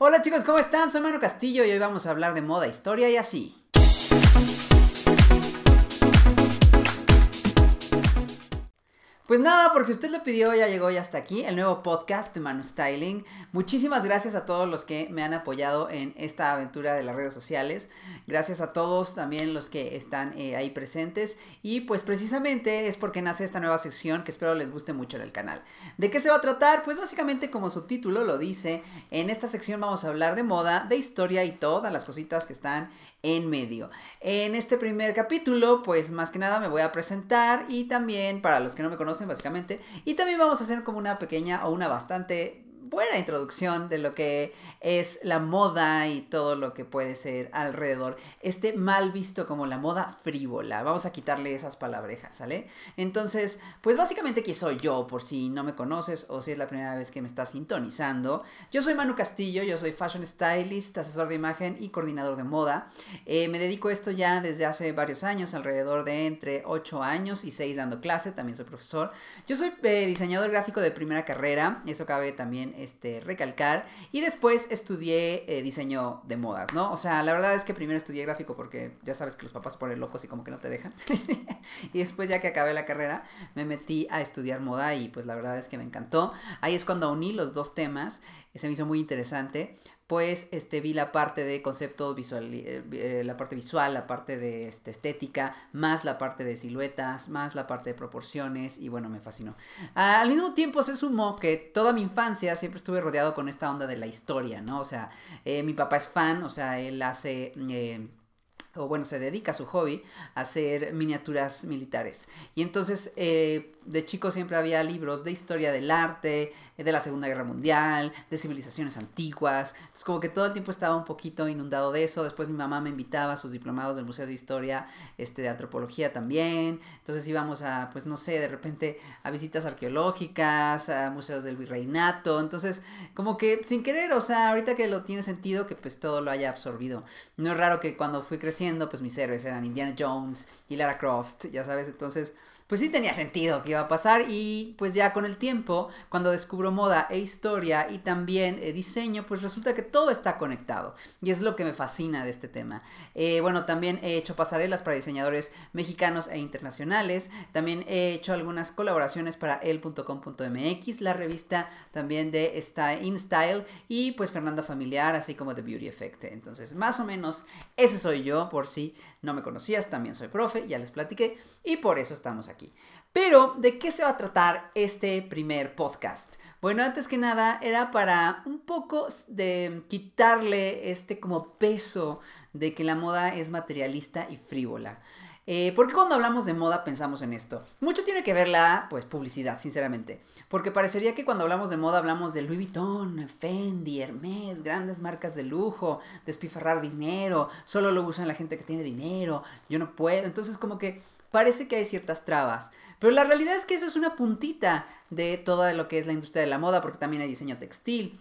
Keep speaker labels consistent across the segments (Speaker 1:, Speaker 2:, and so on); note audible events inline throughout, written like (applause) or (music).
Speaker 1: Hola chicos, ¿cómo están? Soy Manu Castillo y hoy vamos a hablar de moda, historia y así. Pues nada, porque usted lo pidió, ya llegó ya hasta aquí el nuevo podcast de Manu Styling. Muchísimas gracias a todos los que me han apoyado en esta aventura de las redes sociales. Gracias a todos también los que están eh, ahí presentes. Y pues precisamente es porque nace esta nueva sección que espero les guste mucho en el canal. ¿De qué se va a tratar? Pues básicamente como su título lo dice, en esta sección vamos a hablar de moda, de historia y todas las cositas que están en medio. En este primer capítulo, pues más que nada me voy a presentar y también para los que no me conocen básicamente, y también vamos a hacer como una pequeña o una bastante buena introducción de lo que es la moda y todo lo que puede ser alrededor. Este mal visto como la moda frívola. Vamos a quitarle esas palabrejas, ¿sale? Entonces, pues básicamente, ¿quién soy yo? Por si no me conoces o si es la primera vez que me estás sintonizando. Yo soy Manu Castillo, yo soy fashion stylist, asesor de imagen y coordinador de moda. Eh, me dedico a esto ya desde hace varios años, alrededor de entre 8 años y 6 dando clase. También soy profesor. Yo soy eh, diseñador gráfico de primera carrera. Eso cabe también este, recalcar. Y después estudié eh, diseño de modas, ¿no? O sea, la verdad es que primero estudié gráfico porque ya sabes que los papás ponen locos y como que no te dejan. (laughs) y después ya que acabé la carrera, me metí a estudiar moda y pues la verdad es que me encantó. Ahí es cuando uní los dos temas. Se me hizo muy interesante pues este, vi la parte de conceptos visual, eh, eh, la parte visual, la parte de este, estética, más la parte de siluetas, más la parte de proporciones y bueno, me fascinó. Ah, al mismo tiempo se sumó que toda mi infancia siempre estuve rodeado con esta onda de la historia, ¿no? O sea, eh, mi papá es fan, o sea, él hace o bueno, se dedica a su hobby a hacer miniaturas militares. Y entonces de chico siempre había libros de historia del arte, de la Segunda Guerra Mundial, de civilizaciones antiguas. Entonces como que todo el tiempo estaba un poquito inundado de eso. Después mi mamá me invitaba a sus diplomados del Museo de Historia, este, de Antropología también. Entonces íbamos a, pues no sé, de repente a visitas arqueológicas, a museos del virreinato. Entonces como que sin querer, o sea, ahorita que lo tiene sentido que pues todo lo haya absorbido. No es raro que cuando fui creciendo pues mis héroes eran Indiana Jones y Lara Croft, ya sabes. Entonces pues sí tenía sentido que iba a pasar y pues ya con el tiempo, cuando descubro moda e historia y también eh, diseño, pues resulta que todo está conectado y es lo que me fascina de este tema. Eh, bueno, también he hecho pasarelas para diseñadores mexicanos e internacionales, también he hecho algunas colaboraciones para el.com.mx, la revista también de InStyle y pues Fernanda Familiar, así como The Beauty Effect. Entonces, más o menos ese soy yo, por si no me conocías, también soy profe, ya les platiqué y por eso estamos aquí. Pero, ¿de qué se va a tratar este primer podcast? Bueno, antes que nada, era para un poco de quitarle este como peso de que la moda es materialista y frívola. Eh, ¿Por qué cuando hablamos de moda pensamos en esto? Mucho tiene que ver la pues, publicidad, sinceramente. Porque parecería que cuando hablamos de moda hablamos de Louis Vuitton, Fendi, Hermes, grandes marcas de lujo, despifarrar dinero, solo lo usan la gente que tiene dinero, yo no puedo. Entonces como que parece que hay ciertas trabas. Pero la realidad es que eso es una puntita de toda lo que es la industria de la moda, porque también hay diseño textil.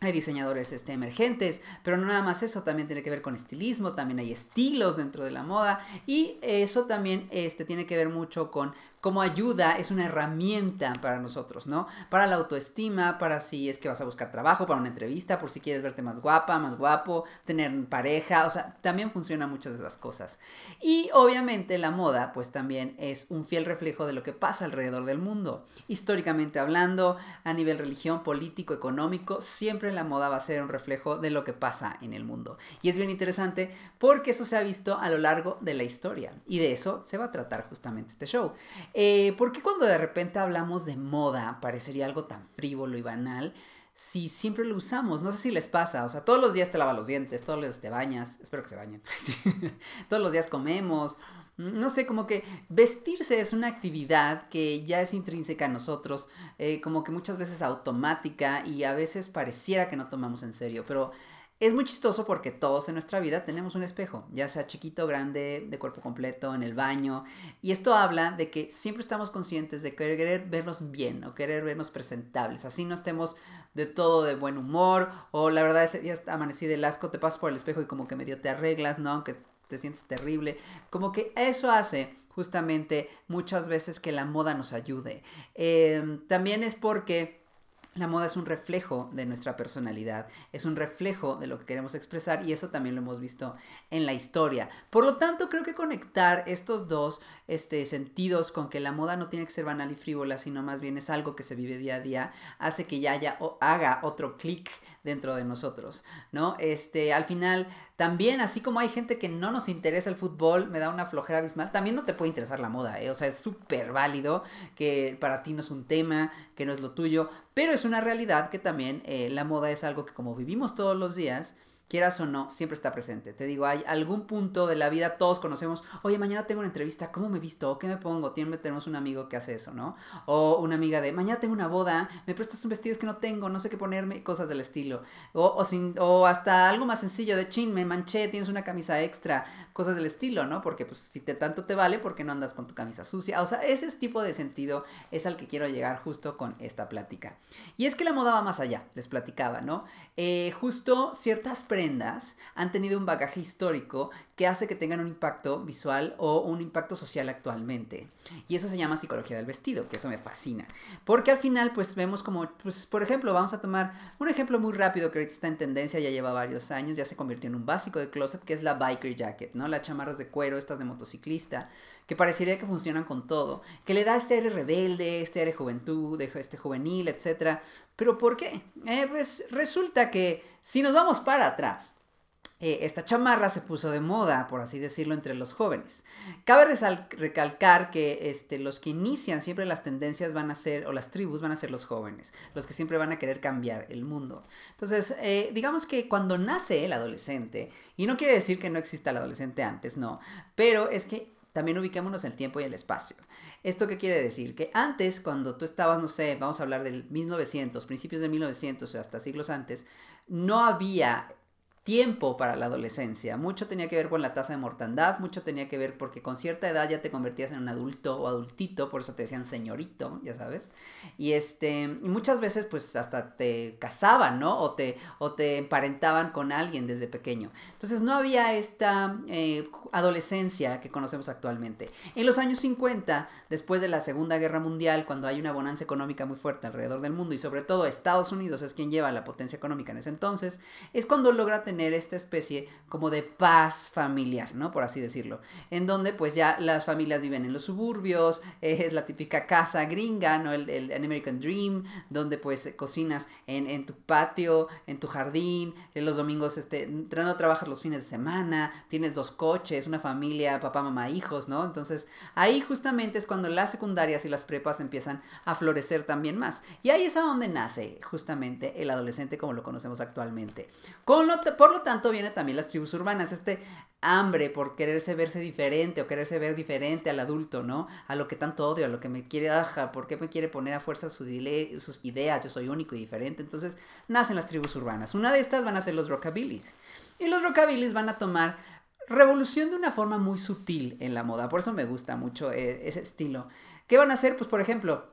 Speaker 1: Hay diseñadores este, emergentes, pero no nada más eso, también tiene que ver con estilismo, también hay estilos dentro de la moda y eso también este, tiene que ver mucho con como ayuda es una herramienta para nosotros, ¿no? Para la autoestima, para si es que vas a buscar trabajo, para una entrevista, por si quieres verte más guapa, más guapo, tener pareja, o sea, también funciona muchas de esas cosas. Y obviamente la moda, pues también es un fiel reflejo de lo que pasa alrededor del mundo. Históricamente hablando, a nivel religión, político, económico, siempre la moda va a ser un reflejo de lo que pasa en el mundo. Y es bien interesante porque eso se ha visto a lo largo de la historia. Y de eso se va a tratar justamente este show. Eh, ¿Por qué cuando de repente hablamos de moda parecería algo tan frívolo y banal? Si siempre lo usamos, no sé si les pasa, o sea, todos los días te lavas los dientes, todos los días te bañas, espero que se bañen, (laughs) todos los días comemos, no sé, como que vestirse es una actividad que ya es intrínseca a nosotros, eh, como que muchas veces automática y a veces pareciera que no tomamos en serio, pero es muy chistoso porque todos en nuestra vida tenemos un espejo, ya sea chiquito, grande, de cuerpo completo, en el baño. Y esto habla de que siempre estamos conscientes de querer vernos bien o querer vernos presentables. Así no estemos de todo de buen humor o la verdad ese día amanecí del asco, te pasas por el espejo y como que medio te arreglas, ¿no? Aunque te sientes terrible. Como que eso hace justamente muchas veces que la moda nos ayude. Em, también es porque la moda es un reflejo de nuestra personalidad, es un reflejo de lo que queremos expresar y eso también lo hemos visto en la historia. Por lo tanto, creo que conectar estos dos este, sentidos con que la moda no tiene que ser banal y frívola, sino más bien es algo que se vive día a día, hace que ya haya, o haga otro clic dentro de nosotros, ¿no? Este, al final, también, así como hay gente que no nos interesa el fútbol, me da una flojera abismal, también no te puede interesar la moda, ¿eh? O sea, es súper válido que para ti no es un tema, que no es lo tuyo, pero es una realidad que también eh, la moda es algo que como vivimos todos los días, quieras o no, siempre está presente. Te digo, hay algún punto de la vida, todos conocemos, oye, mañana tengo una entrevista, ¿cómo me visto? ¿Qué me pongo? tenemos un amigo que hace eso, ¿no? O una amiga de, mañana tengo una boda, me prestas un vestido que no tengo, no sé qué ponerme, cosas del estilo. O, o, sin, o hasta algo más sencillo de, chin, me manché, tienes una camisa extra, cosas del estilo, ¿no? Porque pues si te, tanto te vale, ¿por qué no andas con tu camisa sucia? O sea, ese tipo de sentido es al que quiero llegar justo con esta plática. Y es que la moda va más allá, les platicaba, ¿no? Eh, justo ciertas han tenido un bagaje histórico que hace que tengan un impacto visual o un impacto social actualmente. Y eso se llama psicología del vestido, que eso me fascina. Porque al final, pues vemos como, pues, por ejemplo, vamos a tomar un ejemplo muy rápido que ahorita está en tendencia, ya lleva varios años, ya se convirtió en un básico de closet, que es la biker jacket, ¿no? Las chamarras de cuero, estas de motociclista, que parecería que funcionan con todo, que le da este aire rebelde, este aire juventud, este juvenil, etc. Pero ¿por qué? Eh, pues resulta que si nos vamos para atrás, eh, esta chamarra se puso de moda, por así decirlo, entre los jóvenes. Cabe recalcar que este, los que inician siempre las tendencias van a ser, o las tribus van a ser los jóvenes, los que siempre van a querer cambiar el mundo. Entonces, eh, digamos que cuando nace el adolescente, y no quiere decir que no exista el adolescente antes, no, pero es que también ubiquémonos en el tiempo y el espacio. ¿Esto qué quiere decir? Que antes, cuando tú estabas, no sé, vamos a hablar del 1900, principios de 1900 o hasta siglos antes, no había tiempo para la adolescencia. Mucho tenía que ver con la tasa de mortandad, mucho tenía que ver porque con cierta edad ya te convertías en un adulto o adultito, por eso te decían señorito, ya sabes. Y este, muchas veces pues hasta te casaban, ¿no? O te, o te emparentaban con alguien desde pequeño. Entonces no había esta eh, adolescencia que conocemos actualmente. En los años 50, después de la Segunda Guerra Mundial, cuando hay una bonanza económica muy fuerte alrededor del mundo y sobre todo Estados Unidos es quien lleva la potencia económica en ese entonces, es cuando logra tener tener esta especie como de paz familiar, ¿no? Por así decirlo. En donde pues ya las familias viven en los suburbios, (laughs) es la típica casa gringa, ¿no? El, el American Dream, donde pues cocinas en, en, tu patio, en tu jardín, en los domingos, este, no trabajas los fines de semana, tienes dos coches, una familia, papá, mamá, hijos, ¿no? Entonces ahí justamente es cuando las secundarias y las prepas empiezan a florecer también más. Y ahí es a donde nace justamente el adolescente como lo conocemos actualmente. Con lo, por lo tanto, viene también las tribus urbanas, este hambre por quererse verse diferente o quererse ver diferente al adulto, ¿no? A lo que tanto odio, a lo que me quiere, aja, ¿por qué me quiere poner a fuerza sus, sus ideas? Yo soy único y diferente. Entonces, nacen las tribus urbanas. Una de estas van a ser los rockabilis. Y los rockabilis van a tomar revolución de una forma muy sutil en la moda. Por eso me gusta mucho eh, ese estilo. ¿Qué van a hacer? Pues, por ejemplo,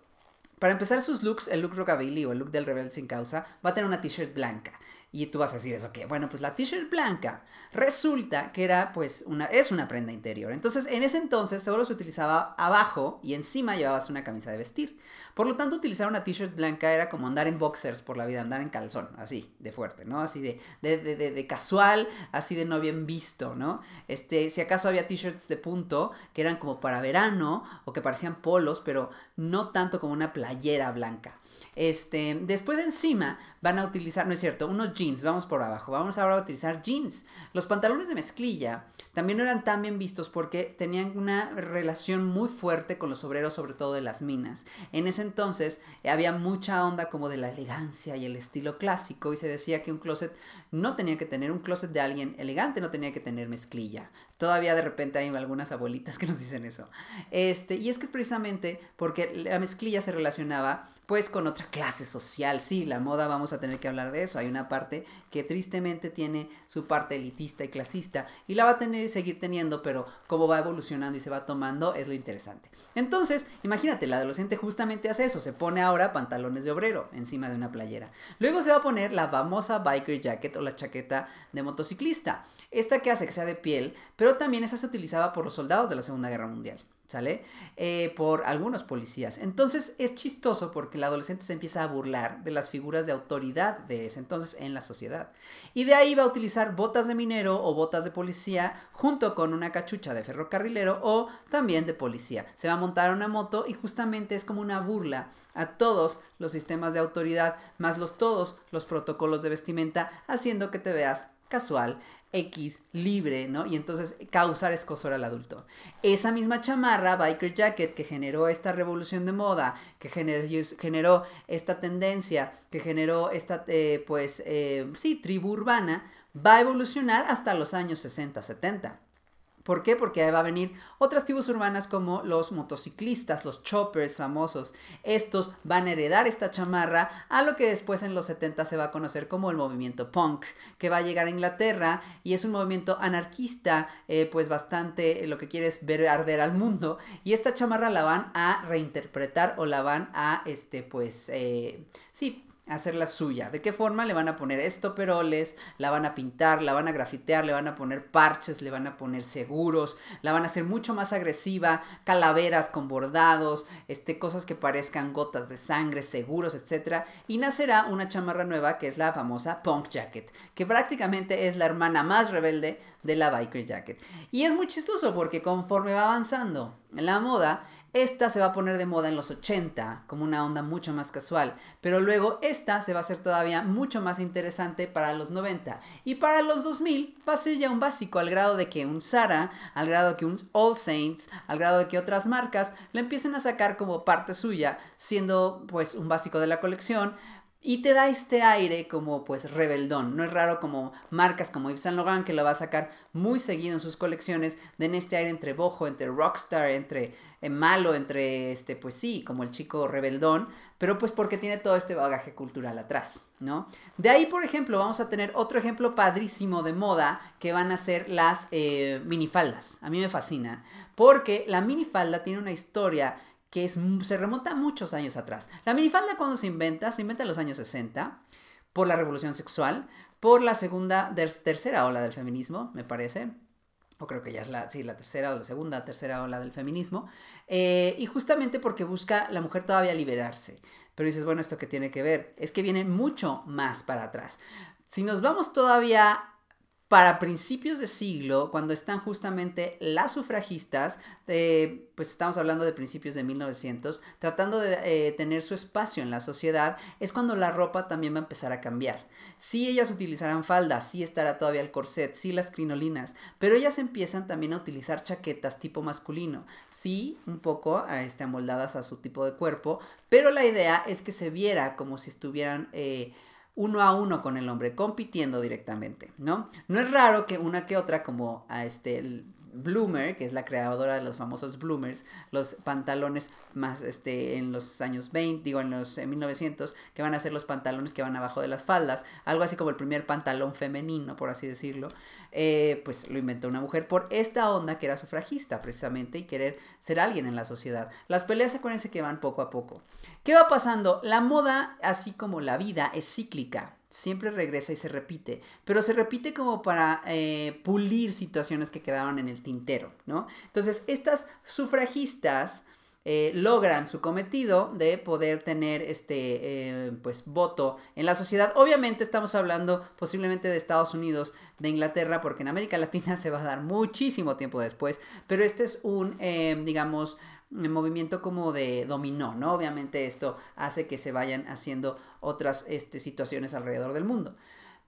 Speaker 1: para empezar sus looks, el look rockabilly o el look del rebelde sin causa va a tener una t-shirt blanca. Y tú vas a decir eso, que bueno, pues la t-shirt blanca resulta que era pues una, es una prenda interior. Entonces en ese entonces solo se utilizaba abajo y encima llevabas una camisa de vestir. Por lo tanto utilizar una t-shirt blanca era como andar en boxers por la vida, andar en calzón, así, de fuerte, ¿no? Así de, de, de, de casual, así de no bien visto, ¿no? Este, si acaso había t-shirts de punto que eran como para verano o que parecían polos, pero no tanto como una playera blanca. Este, después encima van a utilizar, no es cierto, unos jeans, vamos por abajo, vamos ahora a utilizar jeans. Los pantalones de mezclilla también no eran tan bien vistos porque tenían una relación muy fuerte con los obreros, sobre todo de las minas. En ese entonces había mucha onda como de la elegancia y el estilo clásico y se decía que un closet no tenía que tener un closet de alguien elegante, no tenía que tener mezclilla. Todavía de repente hay algunas abuelitas que nos dicen eso. Este, y es que es precisamente porque la mezclilla se relacionaba pues con otra clase social. Sí, la moda vamos a tener que hablar de eso. Hay una parte que tristemente tiene su parte elitista y clasista y la va a tener y seguir teniendo, pero cómo va evolucionando y se va tomando es lo interesante. Entonces, imagínate, la adolescente justamente hace eso, se pone ahora pantalones de obrero encima de una playera. Luego se va a poner la famosa biker jacket o la chaqueta de motociclista. Esta que hace que sea de piel, pero también esa se utilizaba por los soldados de la Segunda Guerra Mundial. ¿sale? Eh, por algunos policías. Entonces es chistoso porque el adolescente se empieza a burlar de las figuras de autoridad de ese entonces en la sociedad. Y de ahí va a utilizar botas de minero o botas de policía junto con una cachucha de ferrocarrilero o también de policía. Se va a montar una moto y justamente es como una burla a todos los sistemas de autoridad, más los todos los protocolos de vestimenta, haciendo que te veas casual X libre, ¿no? Y entonces causar escosor al adulto. Esa misma chamarra, Biker Jacket, que generó esta revolución de moda, que generó, esta tendencia, que generó esta, eh, pues, eh, sí, tribu urbana, va a evolucionar hasta los años 60, 70. ¿Por qué? Porque va a venir otras tribus urbanas como los motociclistas, los choppers famosos. Estos van a heredar esta chamarra a lo que después en los 70 se va a conocer como el movimiento punk, que va a llegar a Inglaterra y es un movimiento anarquista, eh, pues bastante lo que quiere es ver arder al mundo. Y esta chamarra la van a reinterpretar o la van a, este, pues, eh, sí, hacerla suya. ¿De qué forma? Le van a poner estoperoles, la van a pintar, la van a grafitear, le van a poner parches, le van a poner seguros, la van a hacer mucho más agresiva, calaveras con bordados, este, cosas que parezcan gotas de sangre, seguros, etc. Y nacerá una chamarra nueva que es la famosa Punk Jacket, que prácticamente es la hermana más rebelde de la Biker Jacket. Y es muy chistoso porque conforme va avanzando en la moda, esta se va a poner de moda en los 80 como una onda mucho más casual, pero luego esta se va a hacer todavía mucho más interesante para los 90 y para los 2000 va a ser ya un básico al grado de que un Zara, al grado de que un All Saints, al grado de que otras marcas le empiecen a sacar como parte suya, siendo pues un básico de la colección, y te da este aire como pues rebeldón. No es raro como marcas como Yves Saint Laurent que lo va a sacar muy seguido en sus colecciones. Den este aire entre bojo, entre rockstar, entre eh, malo, entre este pues sí, como el chico rebeldón. Pero pues porque tiene todo este bagaje cultural atrás, ¿no? De ahí, por ejemplo, vamos a tener otro ejemplo padrísimo de moda que van a ser las eh, minifaldas. A mí me fascina. Porque la minifalda tiene una historia que se remonta muchos años atrás. La minifalda cuando se inventa, se inventa en los años 60 por la revolución sexual, por la segunda, tercera ola del feminismo, me parece. O creo que ya es la, sí, la tercera o la segunda, tercera ola del feminismo. Eh, y justamente porque busca la mujer todavía liberarse. Pero dices, bueno, ¿esto qué tiene que ver? Es que viene mucho más para atrás. Si nos vamos todavía para principios de siglo, cuando están justamente las sufragistas, pues estamos hablando de principios de 1900, tratando de eh, tener su espacio en la sociedad, es cuando la ropa también va a empezar a cambiar. Sí ellas utilizarán faldas, sí estará todavía el corset, sí las crinolinas, pero ellas empiezan también a utilizar chaquetas tipo masculino, sí un poco este, amoldadas a su tipo de cuerpo, pero la idea es que se viera como si estuvieran... Eh, uno a uno con el hombre, compitiendo directamente, ¿no? No es raro que una que otra, como a este, Bloomer, que es la creadora de los famosos Bloomers, los pantalones más este, en los años 20, digo en los 1900, que van a ser los pantalones que van abajo de las faldas, algo así como el primer pantalón femenino, por así decirlo, eh, pues lo inventó una mujer por esta onda que era sufragista precisamente y querer ser alguien en la sociedad. Las peleas, acuérdense que van poco a poco. ¿Qué va pasando? La moda, así como la vida, es cíclica siempre regresa y se repite, pero se repite como para eh, pulir situaciones que quedaban en el tintero, ¿no? Entonces, estas sufragistas eh, logran su cometido de poder tener este, eh, pues, voto en la sociedad. Obviamente estamos hablando posiblemente de Estados Unidos, de Inglaterra, porque en América Latina (laughs) se va a dar muchísimo tiempo después, pero este es un, digamos, movimiento como de dominó, ¿no? Obviamente esto hace que se vayan haciendo otras este, situaciones alrededor del mundo.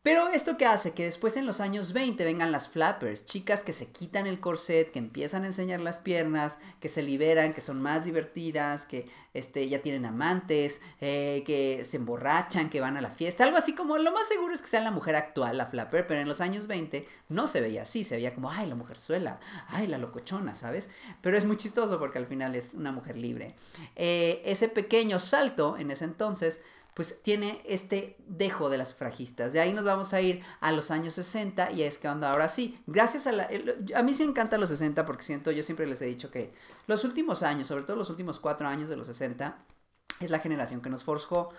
Speaker 1: Pero esto que hace que después en los años 20 vengan las flappers, chicas que se quitan el corset, que empiezan a enseñar las piernas, que se liberan, que son más divertidas, que este, ya tienen amantes, eh, que se emborrachan, que van a la fiesta, algo así como lo más seguro es que sea la mujer actual, la flapper, pero en los años 20 no se veía así, se veía como, ay, la mujer suela, ay, la locochona, ¿sabes? Pero es muy chistoso porque al final es una mujer libre. Eh, ese pequeño salto en ese entonces pues tiene este dejo de las sufragistas. De ahí nos vamos a ir a los años 60 y es que anda ahora sí. Gracias a la... a mí sí encantan los 60 porque siento, yo siempre les he dicho que los últimos años, sobre todo los últimos cuatro años de los 60, es la generación que nos forjó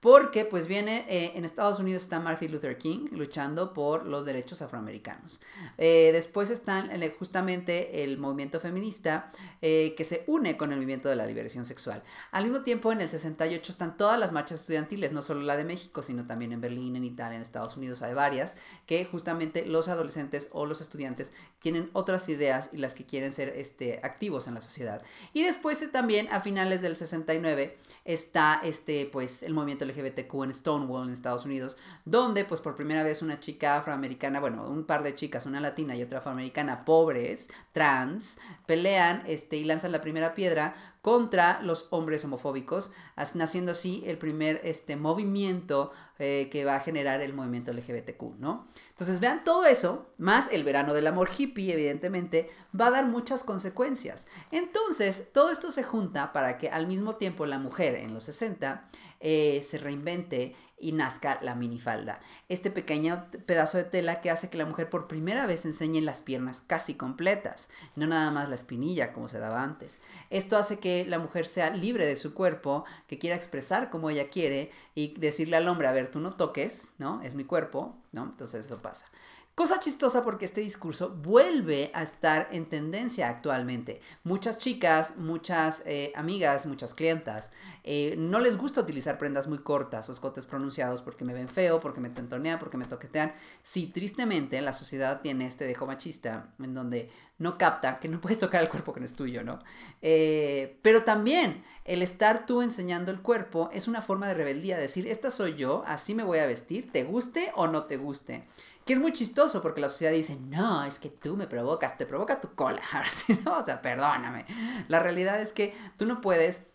Speaker 1: porque pues viene, eh, en Estados Unidos está Martin Luther King luchando por los derechos afroamericanos. Eh, después están justamente el movimiento feminista eh, que se une con el movimiento de la liberación sexual. Al mismo tiempo, en el 68 están todas las marchas estudiantiles, no solo la de México, sino también en Berlín, en Italia, en Estados Unidos hay varias, que justamente los adolescentes o los estudiantes tienen otras ideas y las que quieren ser este, activos en la sociedad. Y después también, a finales del 69, está este, pues, el movimiento LGBTQ en Stonewall, en Estados Unidos, donde pues por primera vez una chica afroamericana, bueno, un par de chicas, una latina y otra afroamericana, pobres, trans, pelean este, y lanzan la primera piedra contra los hombres homofóbicos, naciendo así el primer este, movimiento eh, que va a generar el movimiento LGBTQ, ¿no? Entonces vean todo eso, más el verano del amor hippie, evidentemente, va a dar muchas consecuencias. Entonces, todo esto se junta para que al mismo tiempo la mujer en los 60 eh, se reinvente y nazca la minifalda. Este pequeño pedazo de tela que hace que la mujer por primera vez enseñe las piernas casi completas, no nada más la espinilla como se daba antes. Esto hace que la mujer sea libre de su cuerpo, que quiera expresar como ella quiere y decirle al hombre, a ver, tú no toques, ¿no? Es mi cuerpo, ¿no? Entonces eso pasa. Cosa chistosa porque este discurso vuelve a estar en tendencia actualmente. Muchas chicas, muchas eh, amigas, muchas clientas, eh, no les gusta utilizar prendas muy cortas o escotes pronunciados porque me ven feo, porque me tentonean, porque me toquetean. Sí, tristemente la sociedad tiene este dejo machista en donde no capta que no puedes tocar el cuerpo que no es tuyo, ¿no? Eh, pero también el estar tú enseñando el cuerpo es una forma de rebeldía, decir, esta soy yo, así me voy a vestir, te guste o no te guste. Que es muy chistoso porque la sociedad dice, no, es que tú me provocas, te provoca tu cola. (laughs) No, o sea, perdóname. La realidad es que tú no puedes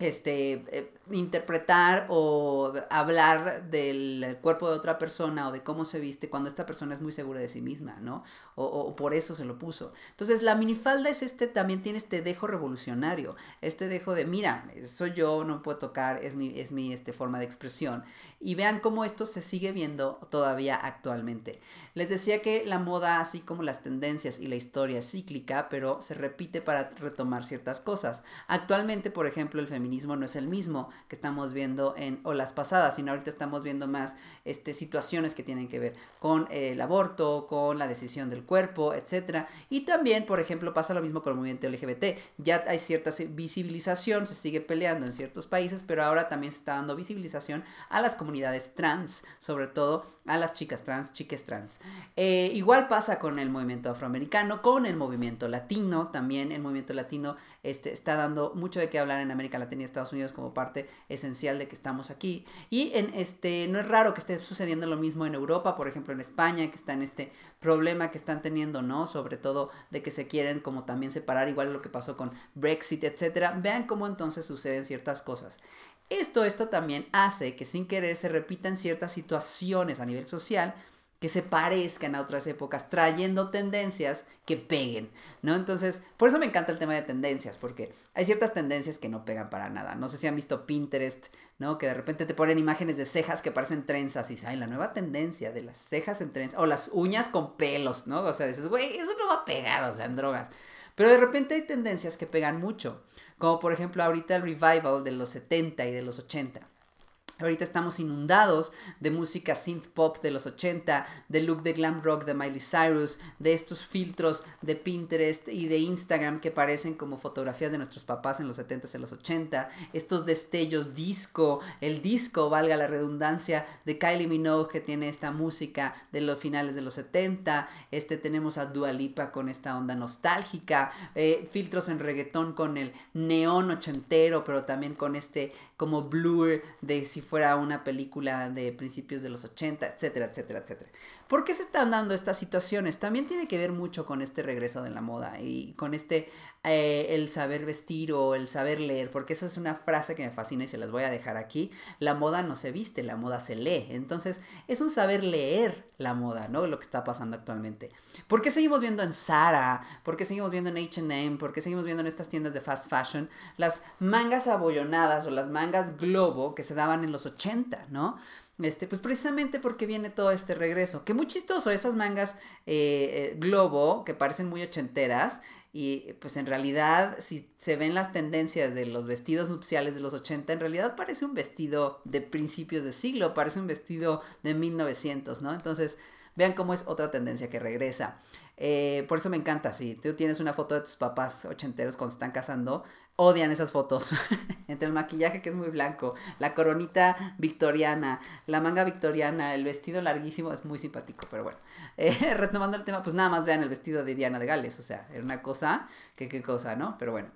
Speaker 1: este, eh, interpretar o hablar del cuerpo de otra persona o de cómo se viste cuando esta persona es muy segura de sí misma, ¿no? O, por eso se lo puso. Entonces, la minifalda es este, también tiene este dejo revolucionario, este dejo de, mira, soy yo, no puedo tocar, es mi, es mi este, forma de expresión. Y vean cómo esto se sigue viendo todavía actualmente. Les decía que la moda, así como las tendencias y la historia es cíclica, pero se repite para retomar ciertas cosas. Actualmente, por ejemplo, el feminismo no es el mismo que estamos viendo en olas pasadas, sino ahorita estamos viendo más este, situaciones que tienen que ver con eh, el aborto, con la decisión del cuerpo, etc. Y también, por ejemplo, pasa lo mismo con el movimiento LGBT. Ya hay cierta visibilización, se sigue peleando en ciertos países, pero ahora también se está dando visibilización a las comunidades trans, sobre todo a las chicas trans, chiques trans. Eh, igual pasa con el movimiento afroamericano, con el movimiento latino, también el movimiento latino este, está dando mucho de qué hablar en América Latina y Estados Unidos como parte esencial de que estamos aquí. Y en este, no es raro que esté sucediendo lo mismo en Europa, por ejemplo en España, que está en este problema que están teniendo, ¿no? Sobre todo de que se quieren como también separar, igual lo que pasó con Brexit, etcétera. Vean cómo entonces suceden ciertas cosas. Esto, esto también hace que sin querer se repitan ciertas situaciones a nivel social que se parezcan a otras épocas, trayendo tendencias que peguen, ¿no? Entonces, por eso me encanta el tema de tendencias, porque hay ciertas tendencias que no pegan para nada. No sé si han visto Pinterest, ¿no? Que de repente te ponen imágenes de cejas que parecen trenzas y dices, ay, la nueva tendencia de las cejas en trenzas, o las uñas con pelos, ¿no? O sea, dices, güey, eso no va a pegar, o sea, en drogas. Pero de repente hay tendencias que pegan mucho, como por ejemplo ahorita el revival de los 70 y de los 80 Ahorita estamos inundados de música synth pop de los 80, de look de glam rock de Miley Cyrus, de estos filtros de Pinterest y de Instagram que parecen como fotografías de nuestros papás en los 70s y los 80, estos destellos disco, el disco, valga la redundancia, de Kylie Minogue que tiene esta música de los finales de los 70, este tenemos a Dua Lipa con esta onda nostálgica, eh, filtros en reggaetón con el neón ochentero, pero también con este como blur de si fuera una película de principios de los 80, etcétera, etcétera, etcétera. ¿Por qué se están dando estas situaciones? También tiene que ver mucho con este regreso de la moda y con este eh, el saber vestir o el saber leer, porque esa es una frase que me fascina y se las voy a dejar aquí. La moda no se viste, la moda se lee. Entonces es un saber leer la moda, ¿no? Lo que está pasando actualmente. ¿Por qué seguimos viendo en Zara? ¿Por qué seguimos viendo en HM? ¿Por qué seguimos viendo en estas tiendas de fast fashion las mangas abollonadas o las mangas globo que se daban en los 80, ¿no? Este, pues precisamente porque viene todo este regreso. Que muy chistoso, esas mangas eh, eh, globo que parecen muy ochenteras, Y pues en realidad, si se ven las tendencias de los vestidos nupciales de los 80, en realidad parece un vestido de principios de siglo, parece un vestido de 1900, ¿no? Entonces, vean cómo es otra tendencia que regresa. Eh, por eso me encanta, si tú tienes una foto de tus papás ochenteros cuando están casando, odian esas fotos. (laughs) Entre el maquillaje que es muy blanco, la coronita victoriana, la manga victoriana, el vestido larguísimo, es muy simpático, pero bueno. (laughs) Eh, retomando el tema, pues nada más vean el vestido de Diana de Gales, o sea, era una cosa, que qué cosa, ¿no? Pero bueno.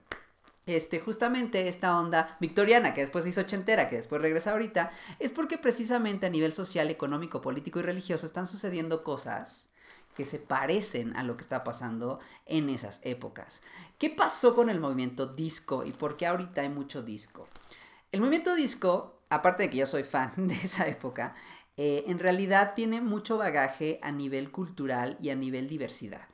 Speaker 1: Este, justamente esta onda victoriana, que después se hizo ochentera, que después regresa ahorita, es porque precisamente a nivel social, económico, político y religioso están sucediendo cosas que se parecen a lo que está pasando en esas épocas. ¿Qué pasó con el movimiento disco y por qué ahorita hay mucho disco? El movimiento disco, aparte de que yo soy fan (laughs) de esa época, eh, en realidad tiene mucho bagaje a nivel cultural y a nivel diversidad.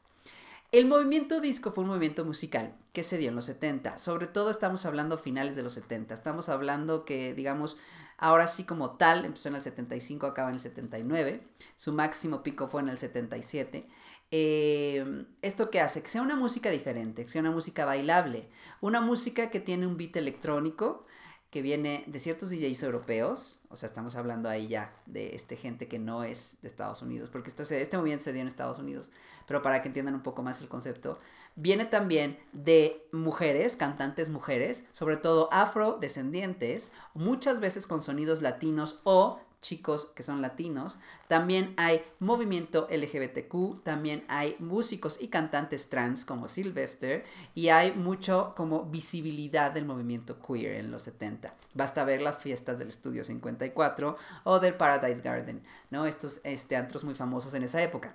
Speaker 1: El movimiento disco fue un movimiento musical que se dio en los 70. Sobre todo estamos hablando finales de los 70. Estamos hablando que, digamos, Ahora sí como tal, empezó en el 75, acaba en el 79. Su máximo pico fue en el 77. Eh, ¿Esto qué hace? Que sea una música diferente, que sea una música bailable. Una música que tiene un beat electrónico, que viene de ciertos DJs europeos, o sea, estamos hablando ahí ya de este gente que no es de Estados Unidos, porque este, este movimiento se dio en Estados Unidos, pero para que entiendan un poco más el concepto, viene también de mujeres, cantantes mujeres, sobre todo afrodescendientes, muchas veces con sonidos latinos o chicos que son latinos. También hay movimiento LGBTQ, también hay músicos y cantantes trans como Sylvester y hay mucho como visibilidad del movimiento queer en los 70. Basta ver las fiestas del Estudio 54 o del Paradise Garden, ¿no? Estos este, antros muy famosos en esa época.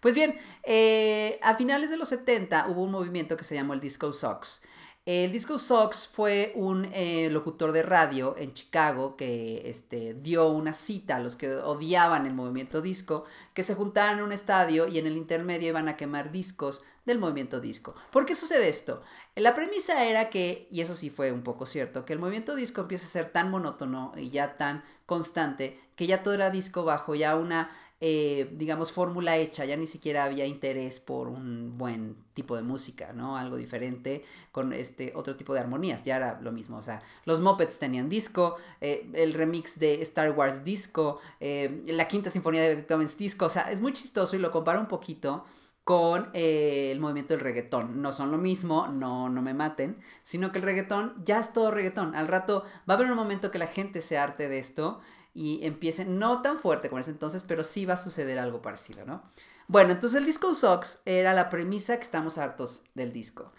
Speaker 1: Pues bien, eh, a finales de los 70 hubo un movimiento que se llamó el Disco Sox. El Disco Sox fue un eh, locutor de radio en Chicago que este, dio una cita a los que odiaban el movimiento disco, que se juntaran en un estadio y en el intermedio iban a quemar discos del movimiento disco. ¿Por qué sucede esto? La premisa era que, y eso sí fue un poco cierto, que el movimiento disco empieza a ser tan monótono y ya tan constante que ya todo era disco bajo, ya una eh, digamos, fórmula hecha, ya ni siquiera había interés por un buen tipo de música, ¿no? Algo diferente con este otro tipo de armonías, ya era lo mismo, o sea, los Muppets tenían disco, eh, el remix de Star Wars disco, eh, la quinta sinfonía de Beethoven's disco, o sea, es muy chistoso y lo comparo un poquito con el movimiento del reggaetón. No son lo mismo, no, no me maten, sino que el reggaetón ya es todo reggaetón. Al rato va a haber un momento que la gente se arte de esto y empiece, no tan fuerte como ese entonces, pero sí va a suceder algo parecido, ¿no? Bueno, entonces el disco Sox era la premisa que estamos hartos del disco.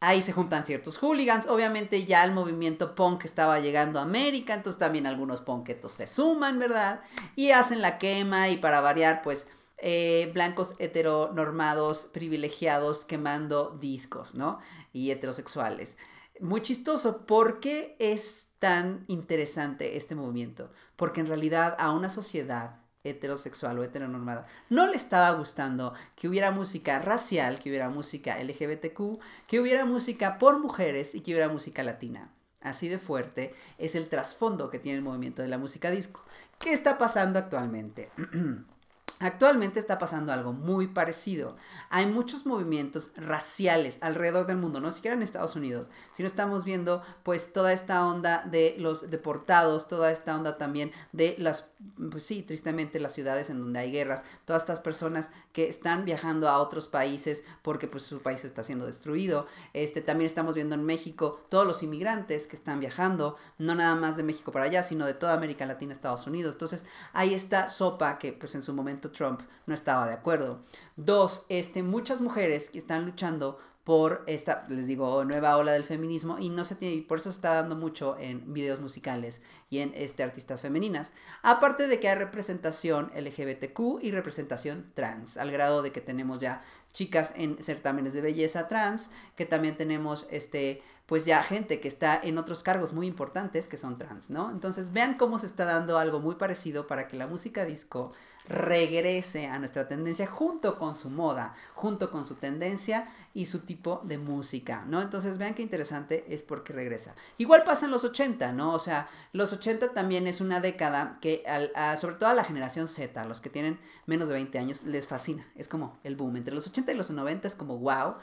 Speaker 1: Ahí se juntan ciertos hooligans, obviamente ya el movimiento punk estaba llegando a América, entonces también algunos punketos se suman, ¿verdad? Y hacen la quema y para variar, pues eh, blancos heteronormados, privilegiados, quemando discos, ¿no? Y heterosexuales. Muy chistoso, porque es tan interesante este movimiento, porque en realidad a una sociedad heterosexual o heteronormada no le estaba gustando que hubiera música racial, que hubiera música LGBTQ, que hubiera música por mujeres y que hubiera música latina. Así de fuerte es el trasfondo que tiene el movimiento de la música disco. ¿Qué está pasando actualmente? (clears throat) Actualmente está pasando algo muy parecido. Hay muchos movimientos raciales alrededor del mundo, no siquiera en Estados Unidos, sino estamos viendo pues toda esta onda de los deportados, toda esta onda también de las, pues sí, tristemente las ciudades en donde hay guerras, todas estas personas que están viajando a otros países porque pues su país está siendo destruido. Este, también estamos viendo en México todos los inmigrantes que están viajando, no nada más de México para allá, sino de toda América Latina, Estados Unidos. Entonces hay esta sopa que pues en su momento Trump no estaba de acuerdo. Dos, este, muchas mujeres que están luchando por esta, les digo, nueva ola del feminismo y no se tiene, por eso está dando mucho en videos musicales y en este, artistas femeninas. Aparte de que hay representación LGBTQ y representación trans, al grado de que tenemos ya chicas en certámenes de belleza trans, que también tenemos este pues ya gente que está en otros cargos muy importantes que son trans, ¿no? Entonces vean cómo se está dando algo muy parecido para que la música disco regrese a nuestra tendencia junto con su moda, junto con su tendencia y su tipo de música, ¿no? Entonces vean qué interesante es porque regresa. Igual pasa en los 80, ¿no? O sea, los 80 también es una década que sobre todo a la generación Z, los que tienen menos de 20 años, les fascina. Es como el boom. Entre los 80 y los 90 es como wow.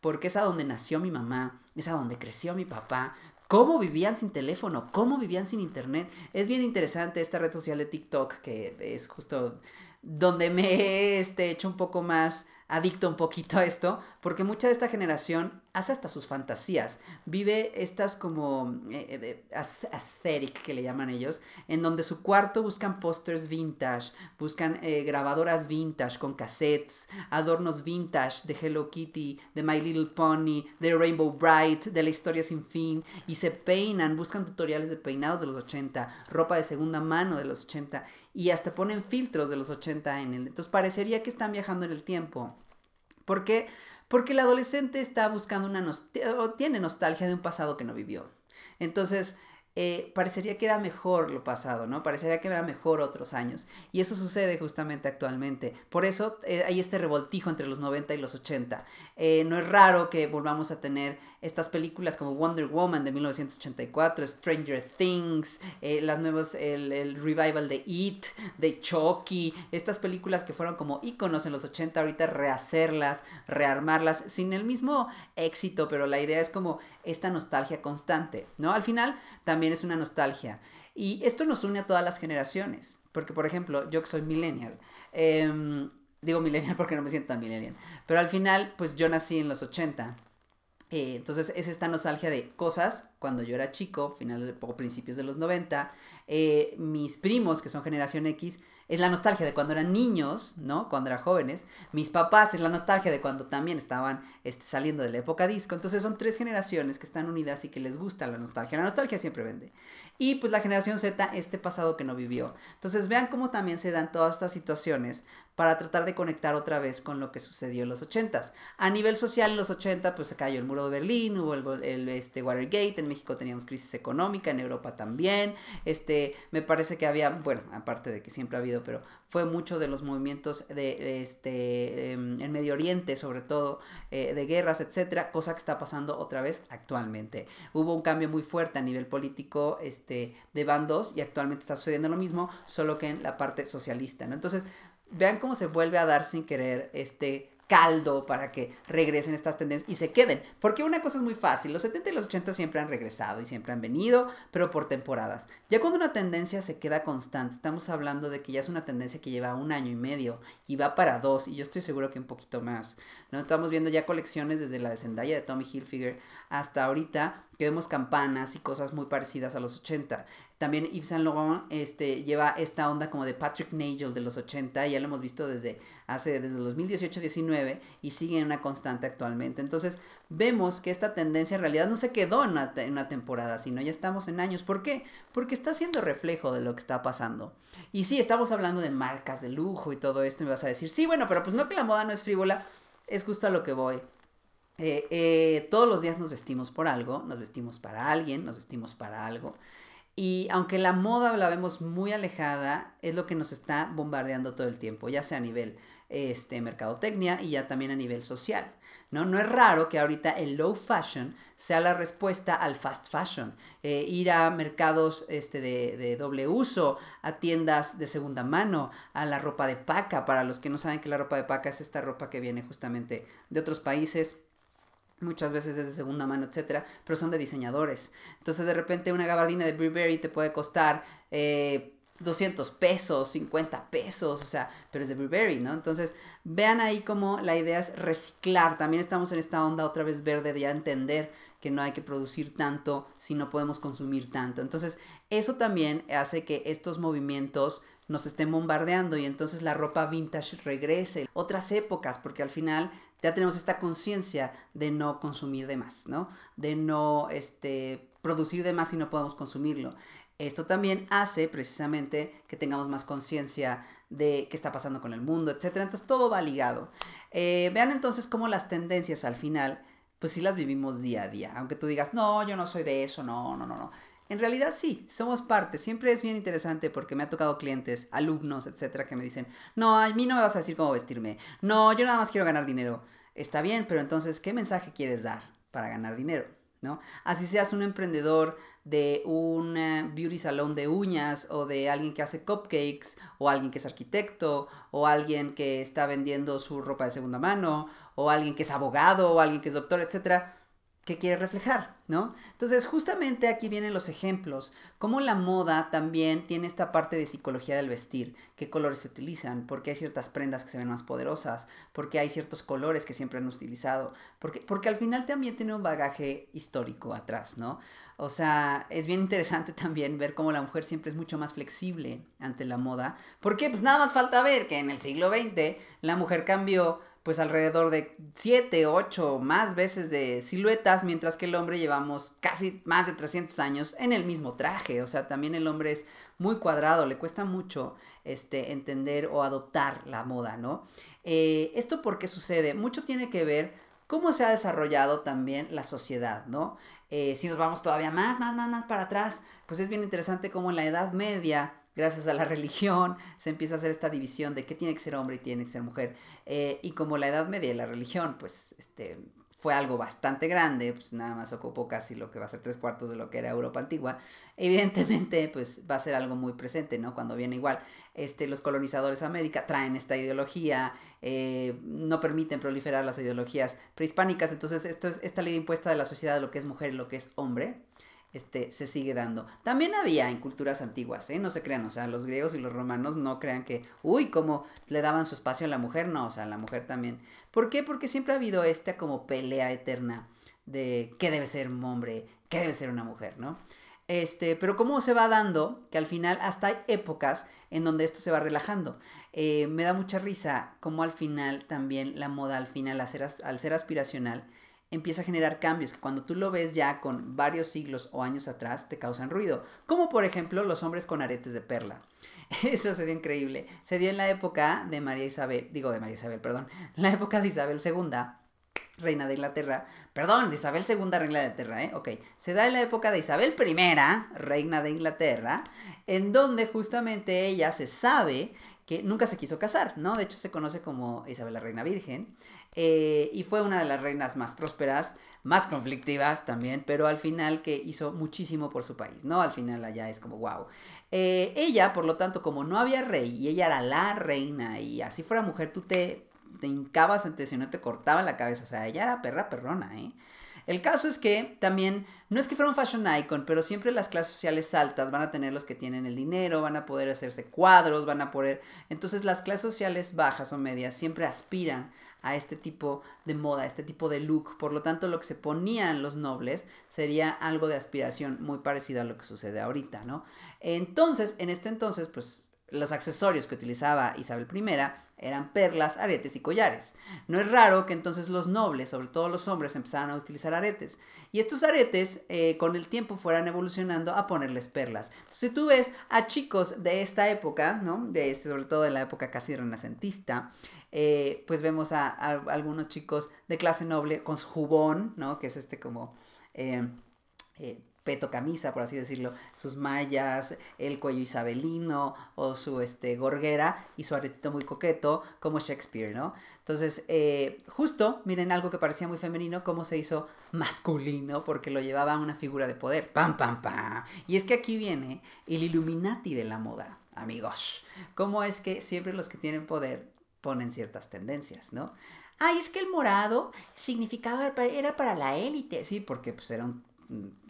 Speaker 1: porque es a donde nació mi mamá, es a donde creció mi papá, cómo vivían sin teléfono, cómo vivían sin internet. Es bien interesante esta red social de TikTok, que es justo donde me he este, hecho un poco más adicto un poquito a esto, porque mucha de esta generación hace hasta sus fantasías, vive estas como eh, eh aesthetic que le llaman ellos, en donde su cuarto buscan pósters vintage, buscan eh, grabadoras vintage con cassettes, adornos vintage de Hello Kitty, de My Little Pony, de Rainbow Bright, de la historia sin fin, y se peinan, buscan tutoriales de peinados de los 80, ropa de segunda mano de los 80, y hasta ponen filtros de los 80 en el... Entonces parecería que están viajando en el tiempo. ¿Por qué? Porque el adolescente está buscando una o tiene nostalgia de un pasado que no vivió. Entonces, eh, parecería que era mejor lo pasado, ¿no? Parecería que era mejor otros años. Y eso sucede justamente actualmente. Por eso eh, hay este revoltijo entre los 90 y los 80. Eh, no es raro que volvamos a tener estas películas como Wonder Woman de 1984, Stranger Things, las nuevas, el, el, revival de It, de Chucky, estas películas que fueron como íconos en los 80, ahorita rehacerlas, rearmarlas, sin el mismo éxito, pero la idea es como esta nostalgia constante, ¿no? Al final también es una nostalgia. Y esto nos une a todas las generaciones, porque por ejemplo, yo que soy millennial, em, digo millennial porque no me siento tan millennial, pero al final, pues yo nací en los 80. Eh, entonces es esta nostalgia de cosas cuando yo era chico, finales o principios de los 90, eh, mis primos que son generación X, es la nostalgia de cuando eran niños, ¿no? Cuando eran jóvenes. Mis papás es la nostalgia de cuando también estaban este, saliendo de la época disco. Entonces son tres generaciones que están unidas y que les gusta la nostalgia. La nostalgia siempre vende. Y pues la generación Z, este pasado que no vivió. Entonces vean cómo también se dan todas estas situaciones para tratar de conectar otra vez con lo que sucedió en los 80s. A nivel social, en los 80 pues se cayó el muro de Berlín, hubo el, este, Watergate, en México teníamos crisis económica, en Europa también. Este, me parece que había, bueno, aparte de que siempre ha habido, pero fue mucho de los movimientos de, este, em, en Medio Oriente, sobre todo, eh, de guerras, etcétera, cosa que está pasando otra vez actualmente. Hubo un cambio muy fuerte a nivel político este, de bandos y actualmente está sucediendo lo mismo, solo que en la parte socialista. Entonces, vean cómo se vuelve a dar sin querer este caldo para que regresen estas tendencias y se queden. Porque una cosa es muy fácil, los 70 y los 80 siempre han regresado y siempre han venido, pero por temporadas. Ya cuando una tendencia se queda constante, estamos hablando de que ya es una tendencia que lleva un año y medio y va para dos, y yo estoy seguro que un poquito más. ¿no? Estamos viendo ya colecciones desde la de Zendaya de Tommy Hilfiger hasta ahorita que vemos campanas y cosas muy parecidas a los 80. También Yves Saint Laurent este, lleva esta onda como de Patrick Nagel de los 80, ya lo hemos visto desde hace desde 2018-19 y sigue en una constante actualmente. Entonces vemos que esta tendencia en realidad no se quedó en una, en una temporada, sino ya estamos en años. ¿Por qué? Porque está siendo reflejo de lo que está pasando. Y sí, estamos hablando de marcas de lujo y todo esto, y me vas a decir, sí, bueno, pero pues no que la moda no es frívola, es justo a lo que voy. Eh, eh, todos los días nos vestimos por algo, nos vestimos para alguien, nos vestimos para algo. Y aunque la moda la vemos muy alejada, es lo que nos está bombardeando todo el tiempo, ya sea a nivel este, mercadotecnia y ya también a nivel social. ¿no? no es raro que ahorita el low fashion sea la respuesta al fast fashion. Eh, ir a mercados este, de, de, doble uso, a tiendas de segunda mano, a la ropa de paca. Para los que no saben que la ropa de paca es esta ropa que viene justamente de otros países muchas veces es de segunda mano, etcétera, pero son de diseñadores. Entonces, de repente, una gabardina de Burberry te puede costar 200 eh, pesos, 50 pesos, o sea, pero es de Burberry, ¿no? Entonces, vean ahí cómo la idea es reciclar. También estamos en esta onda otra vez verde de ya entender que no hay que producir tanto si no podemos consumir tanto. Entonces, eso también hace que estos movimientos nos estén bombardeando y entonces la ropa vintage regrese. Otras épocas, porque al final ya tenemos esta conciencia de no consumir de más, ¿no? De no este, producir de más y no podemos consumirlo. Esto también hace precisamente que tengamos más conciencia de qué está pasando con el mundo, etc. Entonces todo va ligado. Eh, vean entonces cómo las tendencias al final, pues sí las vivimos día a día. Aunque tú digas, no, yo no soy de eso, no, no, no, no. En realidad sí, somos parte. Siempre es bien interesante porque me ha tocado clientes, alumnos, etcétera, que me dicen, no, a mí no me vas a decir cómo vestirme. No, yo nada más quiero ganar dinero. Está bien, pero entonces, ¿qué mensaje quieres dar para ganar dinero? ¿no? Así seas un emprendedor de un eh, beauty salón de uñas o de alguien que hace cupcakes o alguien que es arquitecto o alguien que está vendiendo su ropa de segunda mano o alguien que es abogado o alguien que es doctor, etcétera que quiere reflejar, ¿no? Entonces, justamente aquí vienen los ejemplos, cómo la moda también tiene esta parte de psicología del vestir, qué colores se utilizan, porque hay ciertas prendas que se ven más poderosas, porque hay ciertos colores que siempre han utilizado, porque, porque al final también tiene un bagaje histórico atrás, ¿no? O sea, es bien interesante (laughs) también ver cómo la mujer siempre es mucho más flexible ante la moda, porque pues nada más falta ver que en el siglo XX la mujer cambió pues alrededor de 7, 8 más veces de siluetas, mientras que el hombre llevamos casi más de 300 años en el mismo traje. O sea, también el hombre es muy cuadrado, le cuesta mucho este, entender o adoptar la moda, ¿no? Eh, ¿Esto por qué sucede? Mucho tiene que ver cómo se ha desarrollado también la sociedad, ¿no? Eh, si nos vamos todavía más, más, más, más para atrás, pues es bien interesante cómo en la Edad Media gracias a la (laughs) religión se empieza a hacer esta división de qué tiene que ser hombre y tiene que ser mujer. Eh, y como la Edad Media y la religión, pues, este, fue algo bastante grande, pues nada más ocupó casi lo que va a ser tres cuartos de lo que era Europa antigua, evidentemente pues va a ser algo muy presente, ¿no? Cuando viene igual, este, los colonizadores de América traen esta ideología, eh, no permiten proliferar las ideologías prehispánicas, entonces esto es esta ley impuesta de la sociedad de lo que es mujer y lo que es hombre, este, se sigue dando. También había en culturas antiguas, ¿eh? no se crean, o sea, los griegos y los romanos no crean que, uy, como le daban su espacio a la mujer, no, o sea, la mujer también. ¿Por qué? Porque siempre ha habido esta como pelea eterna de qué debe ser un hombre, qué debe ser una mujer, ¿no? Este, pero cómo se va dando, que al final hasta hay épocas en donde esto se va relajando. Eh, me da mucha risa cómo al final también la moda, al final, al ser aspiracional, empieza a generar cambios que cuando tú lo ves ya con varios siglos o años atrás te causan ruido, como por ejemplo los hombres con aretes de perla. (laughs) Eso sería increíble. Se dio en la época de María Isabel, digo de María Isabel, perdón, (laughs) la época de Isabel II, reina de Inglaterra, perdón, de Isabel II, reina de Inglaterra, ¿eh? Ok, se da en la época de Isabel I, reina de Inglaterra, en donde justamente ella se sabe que nunca se quiso casar, ¿no? De hecho se conoce como Isabel la Reina Virgen. Eh, y fue una de las reinas más prósperas, más conflictivas también, pero al final que hizo muchísimo por su país, ¿no? Al final allá es como, wow. Eh, ella, por lo tanto, como no había rey y ella era la reina y así fuera mujer, tú te, te hincabas ante si no te cortaban la cabeza, o sea, ella era perra perrona, ¿eh? El caso es que también, no es que fuera un fashion icon, pero siempre las clases sociales altas van a tener los que tienen el dinero, van a poder hacerse cuadros, van a poder... Entonces las clases sociales bajas o medias siempre aspiran a este tipo de moda, a este tipo de look. Por lo tanto, lo que se ponían los nobles sería algo de aspiración muy parecido a lo que sucede ahorita, ¿no? Entonces, en este entonces, pues los accesorios que utilizaba Isabel I eran perlas, aretes y collares. No es raro que entonces los nobles, sobre todo los hombres, empezaran a utilizar aretes. Y estos aretes eh, con el tiempo fueran evolucionando a ponerles perlas. Entonces, si tú ves a chicos de esta época, ¿no? De este, sobre todo de la época casi renacentista, eh, pues vemos a, algunos chicos de clase noble con su jubón, ¿no? Que es este como... Eh, peto camisa, por así decirlo, sus mallas, el cuello isabelino o su este, gorguera y su aretito muy coqueto, como Shakespeare, ¿no? Entonces, justo, miren algo que parecía muy femenino, cómo se hizo masculino, porque lo llevaba a una figura de poder. ¡Pam, pam, pam! Y es que aquí viene el Illuminati de la moda, amigos. ¿Cómo es que siempre los que tienen poder ponen ciertas tendencias, ¿no? Ay, es que el morado significaba, era para la élite, sí, porque pues era un,